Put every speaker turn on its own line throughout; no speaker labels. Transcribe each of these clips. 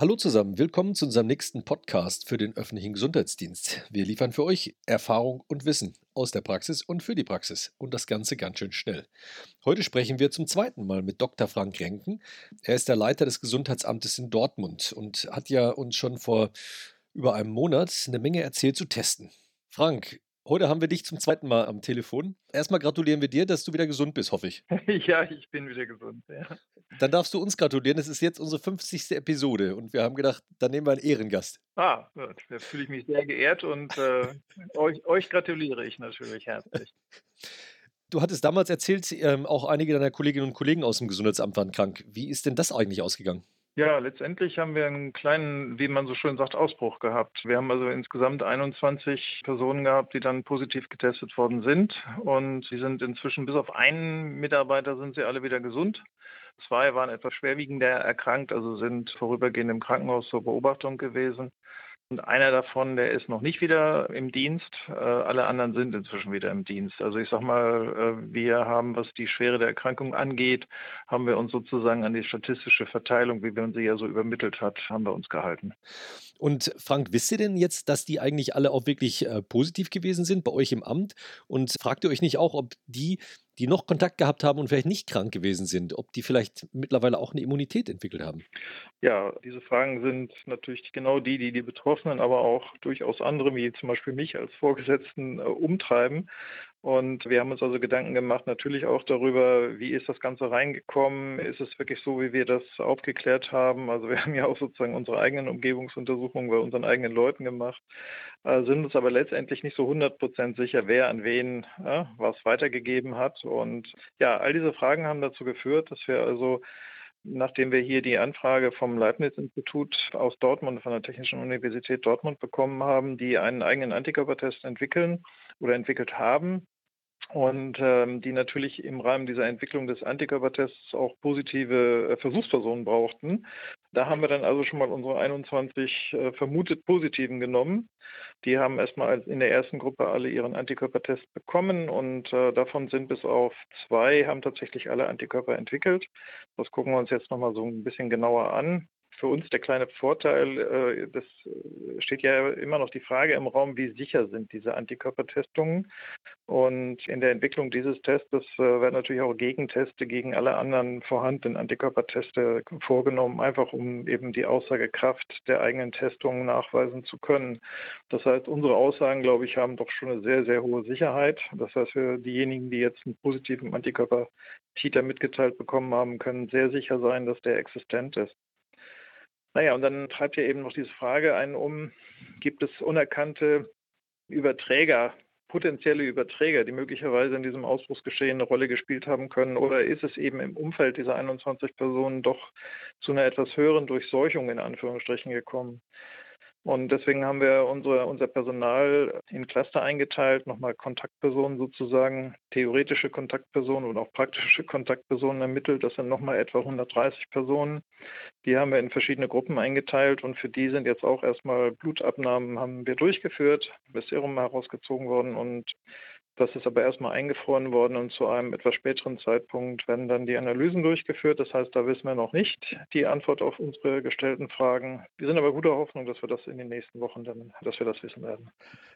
Hallo zusammen, willkommen zu unserem nächsten Podcast für den öffentlichen Gesundheitsdienst. Wir liefern für euch Erfahrung und Wissen aus der Praxis und für die Praxis und das Ganze ganz schön schnell. Heute sprechen wir zum zweiten Mal mit Dr. Frank Renken. Er ist der Leiter des Gesundheitsamtes in Dortmund und hat ja uns schon vor über einem Monat eine Menge erzählt zu testen. Frank, Heute haben wir dich zum zweiten Mal am Telefon. Erstmal gratulieren wir dir, dass du wieder gesund bist, hoffe ich.
Ja, ich bin wieder gesund. Ja.
Dann darfst du uns gratulieren. Es ist jetzt unsere 50. Episode und wir haben gedacht, dann nehmen wir einen Ehrengast.
Ah, da fühle ich mich sehr geehrt und äh, euch, euch, gratuliere ich natürlich herzlich.
Du hattest damals erzählt, ähm, auch einige deiner Kolleginnen und Kollegen aus dem Gesundheitsamt waren krank. Wie ist denn das eigentlich ausgegangen?
Ja, letztendlich haben wir einen kleinen, wie man so schön sagt, Ausbruch gehabt. Wir haben also insgesamt 21 Personen gehabt, die dann positiv getestet worden sind. Und sie sind inzwischen bis auf einen Mitarbeiter sind sie alle wieder gesund. Zwei waren etwas schwerwiegender erkrankt, also sind vorübergehend im Krankenhaus zur Beobachtung gewesen. Und einer davon, der ist noch nicht wieder im Dienst. Äh, alle anderen sind inzwischen wieder im Dienst. Also ich sag mal, äh, wir haben, was die Schwere der Erkrankung angeht, haben wir uns sozusagen an die statistische Verteilung, wie man sie ja so übermittelt hat, haben wir uns gehalten.
Und Frank, wisst ihr denn jetzt, dass die eigentlich alle auch wirklich äh, positiv gewesen sind bei euch im Amt? Und fragt ihr euch nicht auch, ob die, die noch Kontakt gehabt haben und vielleicht nicht krank gewesen sind, ob die vielleicht mittlerweile auch eine Immunität entwickelt haben?
Ja, diese Fragen sind natürlich genau die, die die Betroffenen, aber auch durchaus andere, wie zum Beispiel mich als Vorgesetzten, äh, umtreiben. Und wir haben uns also Gedanken gemacht, natürlich auch darüber, wie ist das Ganze reingekommen? Ist es wirklich so, wie wir das aufgeklärt haben? Also wir haben ja auch sozusagen unsere eigenen Umgebungsuntersuchungen bei unseren eigenen Leuten gemacht, äh, sind uns aber letztendlich nicht so 100 Prozent sicher, wer an wen äh, was weitergegeben hat. Und ja, all diese Fragen haben dazu geführt, dass wir also nachdem wir hier die Anfrage vom Leibniz-Institut aus Dortmund, von der Technischen Universität Dortmund bekommen haben, die einen eigenen Antikörpertest entwickeln oder entwickelt haben, und ähm, die natürlich im Rahmen dieser Entwicklung des Antikörpertests auch positive äh, Versuchspersonen brauchten. Da haben wir dann also schon mal unsere 21 äh, vermutet Positiven genommen. Die haben erstmal in der ersten Gruppe alle ihren Antikörpertest bekommen und äh, davon sind bis auf zwei, haben tatsächlich alle Antikörper entwickelt. Das gucken wir uns jetzt nochmal so ein bisschen genauer an für uns der kleine Vorteil, äh, das äh, steht ja immer noch die Frage im Raum, wie sicher sind diese Antikörpertestungen. Und in der Entwicklung dieses Testes äh, werden natürlich auch Gegenteste gegen alle anderen vorhandenen Antikörperteste vorgenommen, einfach um eben die Aussagekraft der eigenen Testungen nachweisen zu können. Das heißt, unsere Aussagen, glaube ich, haben doch schon eine sehr, sehr hohe Sicherheit. Das heißt, für diejenigen, die jetzt einen positiven Antikörper-Titer mitgeteilt bekommen haben, können sehr sicher sein, dass der existent ist. Naja, und dann treibt ja eben noch diese Frage einen um, gibt es unerkannte Überträger, potenzielle Überträger, die möglicherweise in diesem Ausbruchsgeschehen eine Rolle gespielt haben können? Oder ist es eben im Umfeld dieser 21 Personen doch zu einer etwas höheren Durchseuchung in Anführungsstrichen gekommen? Und deswegen haben wir unsere, unser Personal in Cluster eingeteilt, nochmal Kontaktpersonen sozusagen, theoretische Kontaktpersonen und auch praktische Kontaktpersonen ermittelt. Das sind nochmal etwa 130 Personen. Die haben wir in verschiedene Gruppen eingeteilt und für die sind jetzt auch erstmal Blutabnahmen haben wir durchgeführt, bis Serum herausgezogen worden und das ist aber erstmal eingefroren worden und zu einem etwas späteren Zeitpunkt werden dann die Analysen durchgeführt. Das heißt, da wissen wir noch nicht die Antwort auf unsere gestellten Fragen. Wir sind aber guter Hoffnung, dass wir das in den nächsten Wochen dann, dass wir das wissen werden.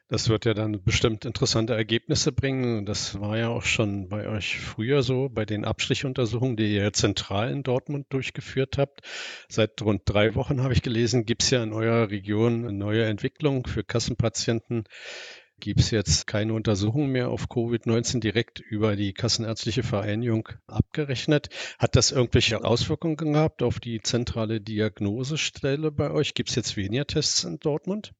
Das wird ja dann bestimmt interessante Ergebnisse bringen. Das war ja auch schon bei euch früher so, bei den Abstrichuntersuchungen, die ihr zentral in Dortmund durchgeführt habt. Seit rund drei Wochen habe ich gelesen, gibt es ja in eurer Region eine neue Entwicklung für Kassenpatienten gibt es jetzt keine Untersuchung mehr auf Covid-19 direkt über die Kassenärztliche Vereinigung abgerechnet. Hat das irgendwelche Auswirkungen gehabt auf die zentrale Diagnosestelle bei euch? Gibt es jetzt weniger Tests in Dortmund?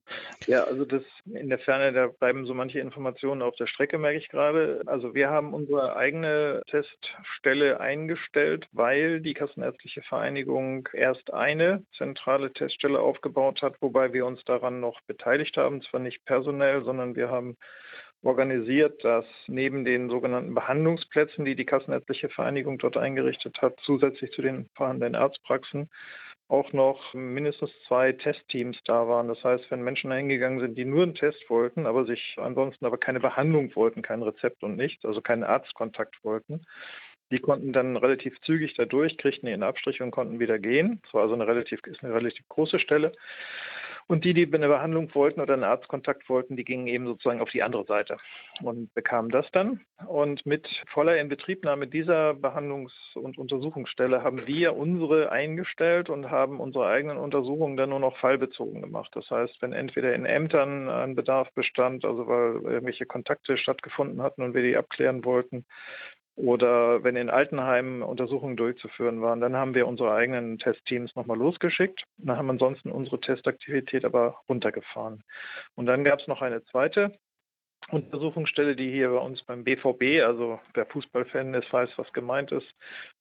Ja, also das in der Ferne, da bleiben so manche Informationen auf der Strecke, merke ich gerade. Also wir haben unsere eigene Teststelle eingestellt, weil die Kassenärztliche Vereinigung erst eine zentrale Teststelle aufgebaut hat, wobei wir uns daran noch beteiligt haben, zwar nicht personell, sondern wir haben organisiert, dass neben den sogenannten Behandlungsplätzen, die die Kassenärztliche Vereinigung dort eingerichtet hat, zusätzlich zu den vorhandenen Arztpraxen auch noch mindestens zwei Testteams da waren. Das heißt, wenn Menschen hingegangen sind, die nur einen Test wollten, aber sich ansonsten aber keine Behandlung wollten, kein Rezept und nichts, also keinen Arztkontakt wollten, Die konnten dann relativ zügig dadurch, kriegten ihren Abstrich und konnten wieder gehen. Das war also eine relativ, ist eine relativ große Stelle. Und die, die eine Behandlung wollten oder einen Arztkontakt wollten, die gingen eben sozusagen auf die andere Seite und bekamen das dann. Und mit voller Inbetriebnahme dieser Behandlungs- und Untersuchungsstelle haben wir unsere eingestellt und haben unsere eigenen Untersuchungen dann nur noch fallbezogen gemacht. Das heißt, wenn entweder in Ämtern ein Bedarf bestand, also weil irgendwelche Kontakte stattgefunden hatten und wir die abklären wollten, oder wenn in Altenheimen Untersuchungen durchzuführen waren, dann haben wir unsere eigenen Testteams nochmal losgeschickt. Dann haben ansonsten unsere Testaktivität aber runtergefahren. Und dann gab es noch eine zweite Untersuchungsstelle, die hier bei uns beim BVB, also wer Fußballfan ist, weiß, was gemeint ist,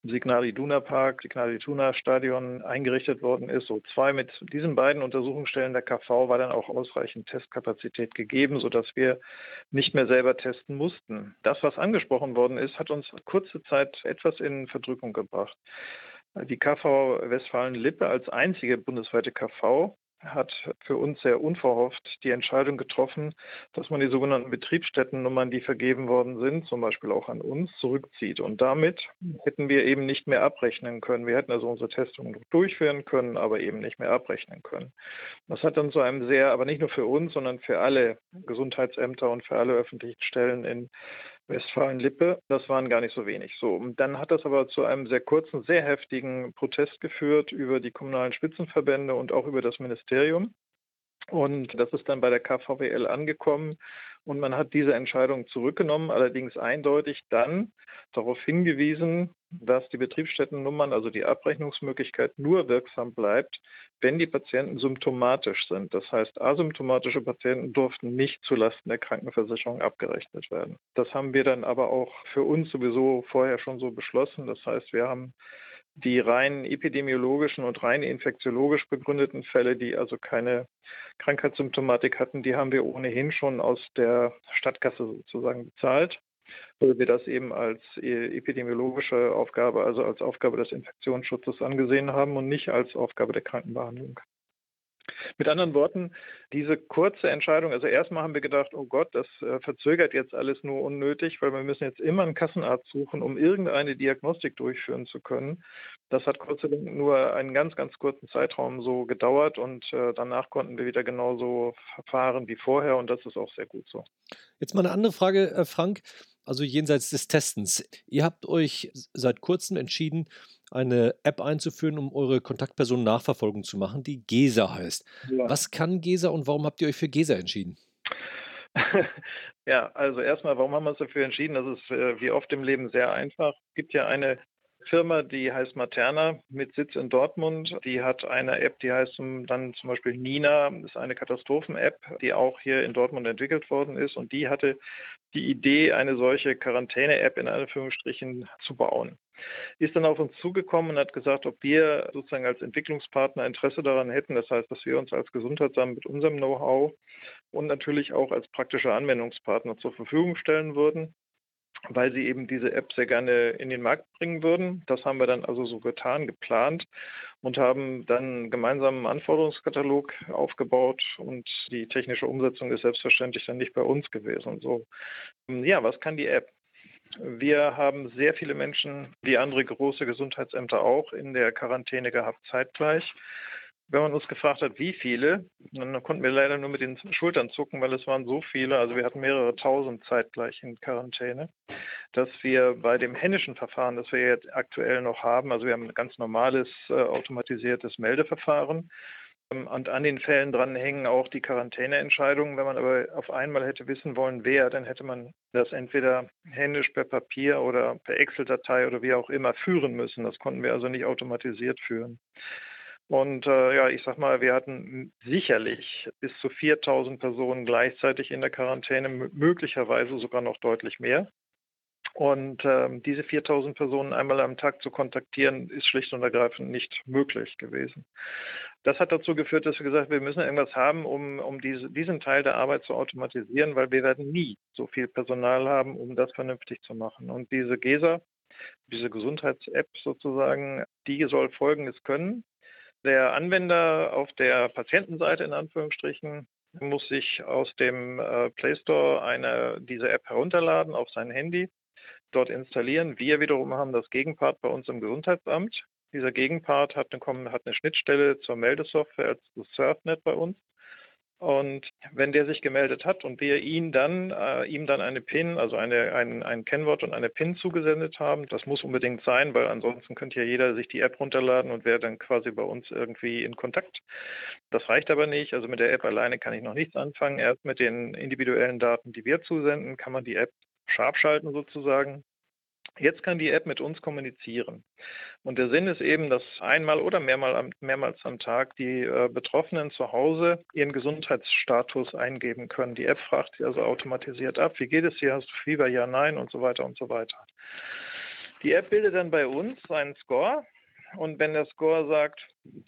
im Signal Iduna Park, Signal Iduna Stadion eingerichtet worden ist. So zwei mit diesen beiden Untersuchungsstellen der KV war dann auch ausreichend Testkapazität gegeben, sodass wir nicht mehr selber testen mussten. Das, was angesprochen worden ist, hat uns kurze Zeit etwas in Verdrückung gebracht. Die KV Westfalen-Lippe als einzige bundesweite KV hat für uns sehr unverhofft die Entscheidung getroffen, dass man die sogenannten Betriebsstättennummern, die vergeben worden sind, zum Beispiel auch an uns, zurückzieht. Und damit hätten wir eben nicht mehr abrechnen können. Wir hätten also unsere Testungen durchführen können, aber eben nicht mehr abrechnen können. Das hat dann zu einem sehr, aber nicht nur für uns, sondern für alle Gesundheitsämter und für alle öffentlichen Stellen in Westfalen-Lippe, das waren gar nicht so wenig. So, und dann hat das aber zu einem sehr kurzen, sehr heftigen Protest geführt über die kommunalen Spitzenverbände und auch über das Ministerium. Und das ist dann bei der KVWL angekommen und man hat diese Entscheidung zurückgenommen, allerdings eindeutig dann darauf hingewiesen, dass die Betriebsstättennummern, also die Abrechnungsmöglichkeit, nur wirksam bleibt, wenn die Patienten symptomatisch sind. Das heißt, asymptomatische Patienten durften nicht zulasten der Krankenversicherung abgerechnet werden. Das haben wir dann aber auch für uns sowieso vorher schon so beschlossen. Das heißt, wir haben die rein epidemiologischen und rein infektiologisch begründeten Fälle, die also keine Krankheitssymptomatik hatten, die haben wir ohnehin schon aus der Stadtkasse sozusagen bezahlt, weil wir das eben als e-, epidemiologische Aufgabe, also als Aufgabe des Infektionsschutzes angesehen haben und nicht als Aufgabe der Krankenbehandlung. Mit anderen Worten, diese kurze Entscheidung, also erstmal haben wir gedacht, oh Gott, das äh, verzögert jetzt alles nur unnötig, weil wir müssen jetzt immer einen Kassenarzt suchen, um irgendeine Diagnostik durchführen zu können. Das hat Gott nur einen ganz, ganz kurzen Zeitraum so gedauert und äh, danach konnten wir wieder genauso verfahren wie vorher und das ist auch sehr gut so.
Jetzt mal eine andere Frage, äh, Frank, also jenseits des Testens. Ihr habt euch seit kurzem entschieden, eine App einzuführen, um eure Kontaktpersonen Nachverfolgung zu machen, die GESA heißt. Ja. Was kann GESA und warum habt ihr euch für GESA entschieden?
ja, also erstmal, warum haben wir uns dafür entschieden? Das ist äh, wie oft im Leben sehr einfach. Es gibt ja eine Firma, die heißt Materna mit Sitz in Dortmund. Die hat eine App, die heißt dann zum Beispiel Nina, ist eine Katastrophen-App, die auch hier in Dortmund entwickelt worden ist. Und die hatte die Idee, eine solche Quarantäne-App in Anführungsstrichen zu bauen. Ist dann auf uns zugekommen und hat gesagt, ob wir sozusagen als Entwicklungspartner Interesse daran hätten. Das heißt, dass wir uns als Gesundheitsamt mit unserem Know-how und natürlich auch als praktischer Anwendungspartner zur Verfügung stellen würden weil sie eben diese App sehr gerne in den Markt bringen würden. Das haben wir dann also so getan, geplant und haben dann einen gemeinsamen Anforderungskatalog aufgebaut und die technische Umsetzung ist selbstverständlich dann nicht bei uns gewesen. So, ja, was kann die App? Wir haben sehr viele Menschen, wie andere große Gesundheitsämter auch, in der Quarantäne gehabt zeitgleich wenn man uns gefragt hat, wie viele, dann konnten wir leider nur mit den Schultern zucken, weil es waren so viele, also wir hatten mehrere tausend zeitgleich in Quarantäne, dass wir bei dem händischen Verfahren, das wir jetzt aktuell noch haben, also wir haben ein ganz normales äh, automatisiertes Meldeverfahren, ähm, und an den Fällen dran hängen auch die Quarantäneentscheidungen. Wenn man aber auf einmal hätte wissen wollen, wer, dann hätte man das entweder händisch per Papier oder per Excel-Datei oder wie auch immer führen müssen. Das konnten wir also nicht automatisiert führen. Und äh, ja, ich sag mal, wir hatten sicherlich bis zu 4000 Personen gleichzeitig in der Quarantäne, möglicherweise sogar noch deutlich mehr. Und äh, diese 4000 Personen einmal am Tag zu kontaktieren, ist schlicht und ergreifend nicht möglich gewesen. Das hat dazu geführt, dass wir gesagt haben, wir müssen irgendwas haben, um, um diese, diesen Teil der Arbeit zu automatisieren, weil wir werden nie so viel Personal haben, um das vernünftig zu machen. Und diese GESA, diese Gesundheits-App sozusagen, die soll Folgendes können. Der Anwender auf der Patientenseite in Anführungsstrichen muss sich aus dem äh, Play Store eine, diese App herunterladen auf sein Handy, dort installieren. Wir wiederum haben das Gegenpart bei uns im Gesundheitsamt. Dieser Gegenpart hat eine, hat eine Schnittstelle zur Meldesoftware als Surfnet bei uns. Und wenn der sich gemeldet hat und wir ihn dann, äh, ihm dann eine PIN, also eine, ein, ein Kennwort und eine PIN zugesendet haben, das muss unbedingt sein, weil ansonsten könnte ja jeder sich die App runterladen und wäre dann quasi bei uns irgendwie in Kontakt. Das reicht aber nicht. Also mit der App alleine kann ich noch nichts anfangen. Erst mit den individuellen Daten, die wir zusenden, kann man die App scharf schalten sozusagen. Jetzt kann die App mit uns kommunizieren. Und der Sinn ist eben, dass einmal oder mehrmal, mehrmals am Tag die äh, Betroffenen zu Hause ihren Gesundheitsstatus eingeben können. Die App fragt sie also automatisiert ab, wie geht es dir, hast du Fieber, ja, nein und so weiter und so weiter. Die App bildet dann bei uns einen Score und wenn der Score sagt,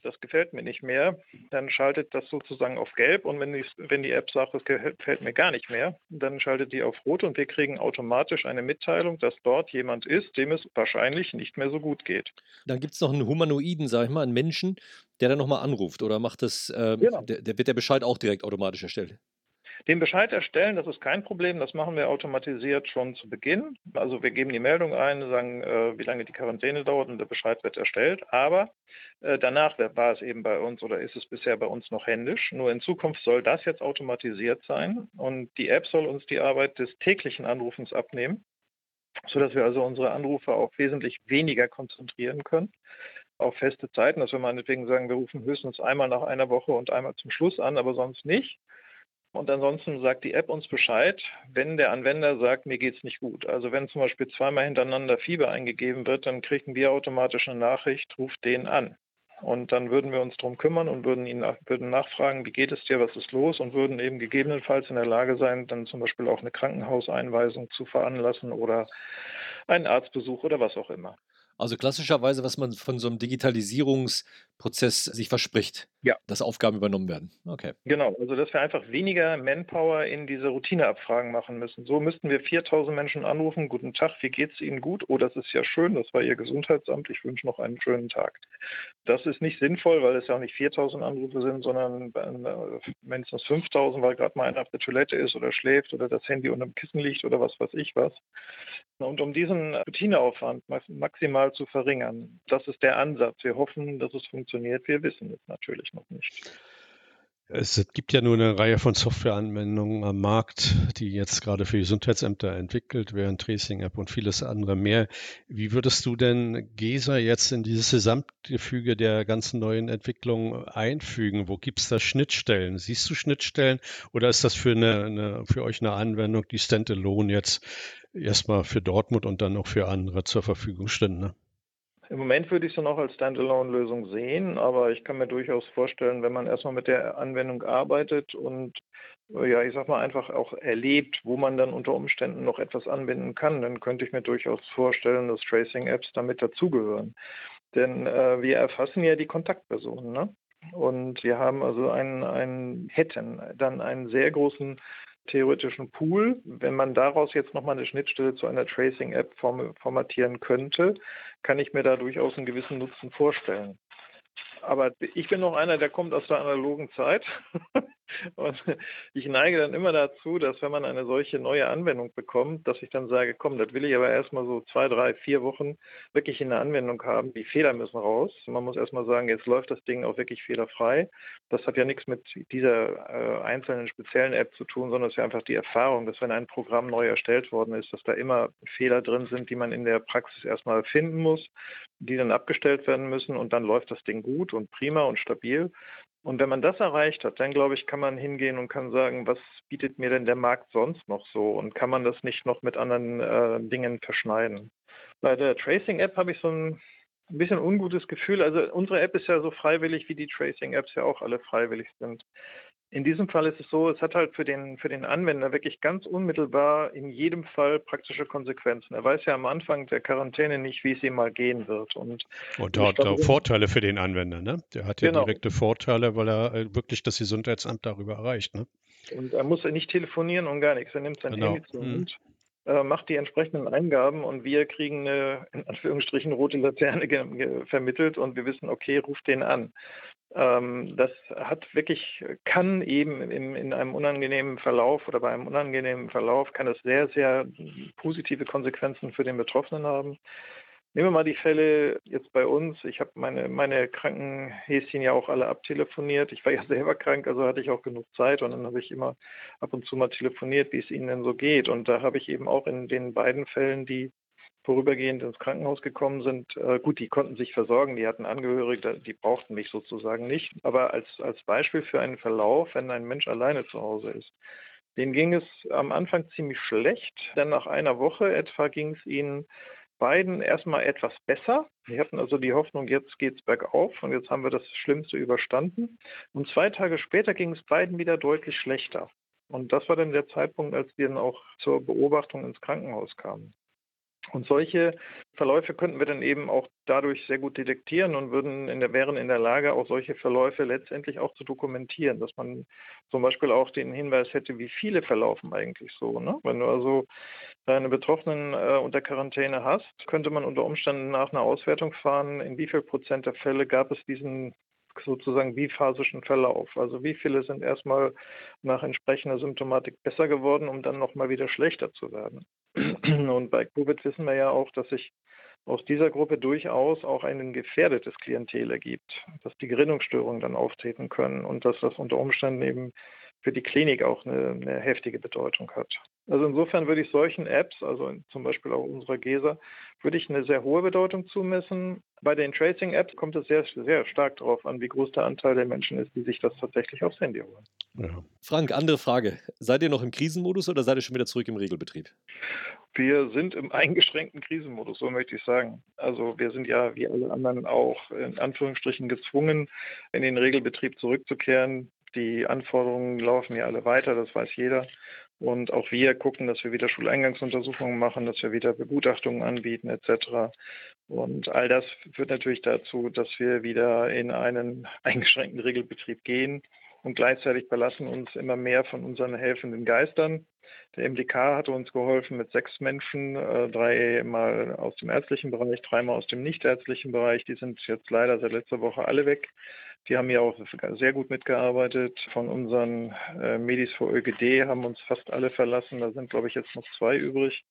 das gefällt mir nicht mehr, dann schaltet das sozusagen auf gelb und wenn die, wenn die App sagt, das gefällt mir gar nicht mehr, dann schaltet die auf rot und wir kriegen automatisch eine Mitteilung, dass dort jemand ist, dem es wahrscheinlich nicht mehr so gut geht.
Dann gibt es noch einen Humanoiden, sag ich mal, einen Menschen, der dann nochmal anruft oder macht das, äh, genau. der, der, wird der Bescheid auch direkt automatisch erstellt?
Den Bescheid erstellen, das ist kein Problem, das machen wir automatisiert schon zu Beginn. Also wir geben die Meldung ein, sagen, äh, wie lange die Quarantäne dauert und der Bescheid wird erstellt. Aber äh, danach war es eben bei uns oder ist es bisher bei uns noch händisch. Nur in Zukunft soll das jetzt automatisiert sein und die App soll uns die Arbeit des täglichen Anrufens abnehmen, sodass wir also unsere Anrufe auch wesentlich weniger konzentrieren können auf feste Zeiten, dass wir meinetwegen sagen, wir rufen höchstens einmal nach einer Woche und einmal zum Schluss an, aber sonst nicht. Und ansonsten sagt die App uns Bescheid, wenn der Anwender sagt, mir geht es nicht gut. Also wenn zum Beispiel zweimal hintereinander Fieber eingegeben wird, dann kriegen wir automatisch eine Nachricht, ruft den an. Und dann würden wir uns darum kümmern und würden ihn nach, würden nachfragen, wie geht es dir, was ist los und würden eben gegebenenfalls in der Lage sein, dann zum Beispiel auch eine Krankenhauseinweisung zu veranlassen oder einen Arztbesuch oder was auch immer.
Also klassischerweise, was man von so einem Digitalisierungsprozess sich verspricht, ja. dass Aufgaben übernommen werden. Okay.
Genau, also dass wir einfach weniger Manpower in diese Routineabfragen machen müssen. So müssten wir 4000 Menschen anrufen, guten Tag, wie geht es Ihnen gut? Oh, das ist ja schön, das war Ihr Gesundheitsamt, ich wünsche noch einen schönen Tag. Das ist nicht sinnvoll, weil es ja auch nicht 4000 Anrufe sind, sondern äh, mindestens 5000, weil gerade mal einer auf der Toilette ist oder schläft oder das Handy unter dem Kissen liegt oder was weiß ich was. Und um diesen Routineaufwand maximal zu verringern, das ist der Ansatz. Wir hoffen, dass es funktioniert. Wir wissen es natürlich noch nicht.
Es gibt ja nur eine Reihe von Softwareanwendungen am Markt, die jetzt gerade für Gesundheitsämter entwickelt werden, Tracing App und vieles andere mehr. Wie würdest du denn GESA jetzt in dieses Gesamtgefüge der ganzen neuen Entwicklungen einfügen? Wo gibt es da Schnittstellen? Siehst du Schnittstellen oder ist das für, eine, eine, für euch eine Anwendung, die standalone jetzt erstmal für Dortmund und dann auch für andere zur Verfügung stünde?
Im Moment würde ich es noch als Standalone-Lösung sehen, aber ich kann mir durchaus vorstellen, wenn man erstmal mit der Anwendung arbeitet und ja, ich sag mal einfach auch erlebt, wo man dann unter Umständen noch etwas anwenden kann, dann könnte ich mir durchaus vorstellen, dass Tracing-Apps damit dazugehören. Denn äh, wir erfassen ja die Kontaktpersonen, ne? Und wir haben also einen, einen, hätten dann einen sehr großen theoretischen Pool. Wenn man daraus jetzt nochmal eine Schnittstelle zu einer Tracing-App formatieren könnte, kann ich mir da durchaus einen gewissen Nutzen vorstellen. Aber ich bin noch einer, der kommt aus der analogen Zeit. Und ich neige dann immer dazu, dass wenn man eine solche neue Anwendung bekommt, dass ich dann sage, komm, das will ich aber erstmal so zwei, drei, vier Wochen wirklich in der Anwendung haben. Die Fehler müssen raus. Man muss erstmal sagen, jetzt läuft das Ding auch wirklich fehlerfrei. Das hat ja nichts mit dieser äh, einzelnen speziellen App zu tun, sondern es ist ja einfach die Erfahrung, dass wenn ein Programm neu erstellt worden ist, dass da immer Fehler drin sind, die man in der Praxis erstmal finden muss, die dann abgestellt werden müssen und dann läuft das Ding gut und prima und stabil. Und wenn man das erreicht hat, dann glaube ich, kann man hingehen und kann sagen, was bietet mir denn der Markt sonst noch so und kann man das nicht noch mit anderen äh, Dingen verschneiden. Bei der Tracing-App habe ich so ein, bisschen ungutes Gefühl. Also unsere App ist ja so freiwillig, wie die Tracing-Apps ja auch alle freiwillig sind. In diesem Fall ist es so, es hat halt für den, für den Anwender wirklich ganz unmittelbar in jedem Fall praktische Konsequenzen. Er weiß ja am Anfang der Quarantäne nicht, wie es ihm mal gehen wird. Und,
und hat auch Vorteile für den Anwender. Ne? Der hat ja genau. direkte Vorteile, weil er äh, wirklich das Gesundheitsamt darüber erreicht. Ne?
Und er muss nicht telefonieren und gar nichts. Er nimmt sein genau. Handy zur Hand. äh, macht die entsprechenden Eingaben und wir kriegen eine, in Anführungsstrichen, rote Laterne vermittelt und wir wissen, okay, ruft den an. Ähm, das hat wirklich, kann eben in, in einem unangenehmen Verlauf oder bei einem unangenehmen Verlauf, kann es sehr, sehr positive Konsequenzen für den Betroffenen haben. Nehmen wir mal die Fälle jetzt bei uns. Ich habe meine, meine Krankenhäschen ja auch alle abtelefoniert. Ich war ja selber krank, also hatte ich auch genug Zeit und dann habe ich immer ab und zu mal telefoniert, wie es ihnen denn so geht. Und da habe ich eben auch in den beiden Fällen, die vorübergehend ins Krankenhaus gekommen sind, äh, gut, die konnten sich versorgen, die hatten Angehörige, die brauchten mich sozusagen nicht. Aber als, als Beispiel für einen Verlauf, wenn ein Mensch alleine zu Hause ist, denen ging es am Anfang ziemlich schlecht, denn nach einer Woche etwa ging es ihnen beiden erstmal etwas besser. Wir hatten also die Hoffnung, jetzt geht es bergauf und jetzt haben wir das Schlimmste überstanden. Und zwei Tage später ging es beiden wieder deutlich schlechter. Und das war dann der Zeitpunkt, als wir dann auch zur Beobachtung ins Krankenhaus kamen. Und solche Verläufe könnten wir dann eben auch dadurch sehr gut detektieren und würden in der, wären in der Lage, auch solche Verläufe letztendlich auch zu dokumentieren, dass man zum Beispiel auch den Hinweis hätte, wie viele verlaufen eigentlich so. Ne? Wenn du also deine Betroffenen äh, unter Quarantäne hast, könnte man unter Umständen nach einer Auswertung fahren, in wie viel Prozent der Fälle gab es diesen sozusagen biphasischen Verlauf. Also wie viele sind erstmal nach entsprechender Symptomatik besser geworden, um dann nochmal wieder schlechter zu werden. Und bei Covid wissen wir ja auch, dass sich aus dieser Gruppe durchaus auch ein gefährdetes Klientel ergibt, dass die Gerinnungsstörungen dann auftreten können und dass das unter Umständen eben für die Klinik auch eine, eine, heftige Bedeutung hat. Also insofern würde ich solchen Apps, also zum Beispiel auch unserer GESA, würde ich eine sehr hohe Bedeutung zumessen. Bei den Tracing-Apps kommt es sehr, sehr stark darauf an, wie groß der Anteil der Menschen ist, die sich das tatsächlich aufs Handy holen.
Ja. Frank, andere Frage. Seid ihr noch im Krisenmodus oder seid ihr schon wieder zurück im Regelbetrieb?
Wir sind im eingeschränkten Krisenmodus, so möchte ich sagen. Also wir sind ja wie alle anderen auch in Anführungsstrichen gezwungen, in den Regelbetrieb zurückzukehren. Die Anforderungen laufen ja alle weiter, das weiß jeder. Und auch wir gucken, dass wir wieder Schuleingangsuntersuchungen machen, dass wir wieder Begutachtungen anbieten etc. Und all das führt natürlich dazu, dass wir wieder in einen eingeschränkten Regelbetrieb gehen und gleichzeitig verlassen uns immer mehr von unseren helfenden Geistern. Der MDK hatte uns geholfen mit sechs Menschen, äh, dreimal aus dem ärztlichen Bereich, dreimal aus dem nichtärztlichen Bereich. Die sind jetzt leider seit letzter Woche alle weg. Die haben ja auch sehr gut mitgearbeitet. Von unseren äh, Medis vor ÖGD haben uns fast alle verlassen. Da sind, glaube ich, jetzt noch zwei übrig.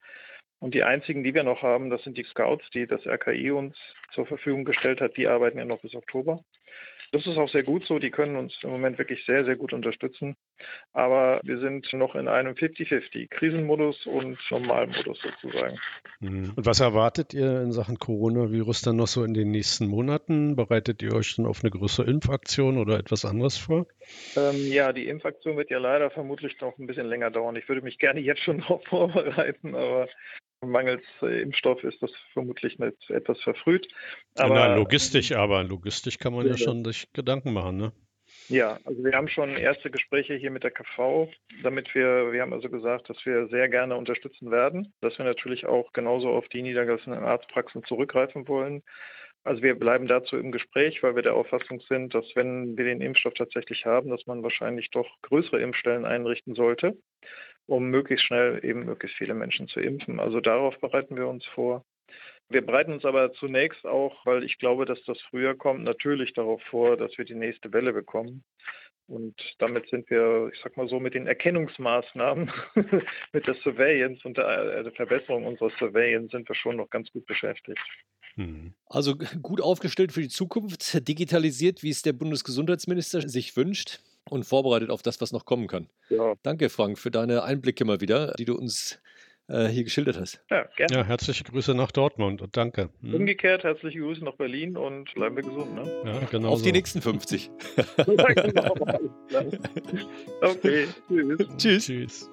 Und die einzigen, die wir noch haben, das sind die Scouts, die das RKI uns zur Verfügung gestellt hat. Die arbeiten ja noch bis Oktober. Das ist auch sehr gut so. Die können uns im Moment wirklich sehr, sehr gut unterstützen. Aber wir sind noch in einem 50-50, Krisenmodus und Normalmodus sozusagen.
Mhm. Und was erwartet ihr in Sachen Coronavirus dann noch so in den nächsten Monaten? Bereitet ihr euch dann auf eine größere Impfaktion oder etwas anderes vor?
Ähm, ja, die Impfaktion wird ja leider vermutlich noch ein bisschen länger dauern. Ich würde mich gerne jetzt schon darauf vorbereiten, aber Mangels äh, Impfstoff ist das vermutlich nicht etwas verfrüht.
Aber, Na, logistisch, aber logistisch kann man ja, ja schon sich Gedanken machen, ne?
Ja, also wir haben schon erste Gespräche hier mit der KV, damit wir, wir haben also gesagt, dass wir sehr gerne unterstützen werden, dass wir natürlich auch genauso auf die niedergelassenen Arztpraxen zurückgreifen wollen. Also wir bleiben dazu im Gespräch, weil wir der Auffassung sind, dass wenn wir den Impfstoff tatsächlich haben, dass man wahrscheinlich doch größere Impfstellen einrichten sollte um möglichst schnell eben möglichst viele Menschen zu impfen. Also darauf bereiten wir uns vor. Wir bereiten uns aber zunächst auch, weil ich glaube, dass das früher kommt, natürlich darauf vor, dass wir die nächste Welle bekommen. Und damit sind wir, ich sag mal so, mit den Erkennungsmaßnahmen, mit der Surveillance und der, der Verbesserung unserer Surveillance sind wir schon noch ganz gut beschäftigt.
Hm. Also gut aufgestellt für die Zukunft, digitalisiert, wie es der Bundesgesundheitsminister sich wünscht und vorbereitet auf das, was noch kommen kann. Ja. Danke, Frank, für deine Einblicke mal wieder, die du uns äh, hier geschildert hast.
Ja, gerne. Ja, herzliche Grüße nach Dortmund und danke.
Hm. Umgekehrt, herzliche Grüße nach Berlin und bleiben wir gesund. Ne?
Ja, genau auf so. die nächsten 50.
ja, genau. okay, tschüss.
Tschüss. tschüss.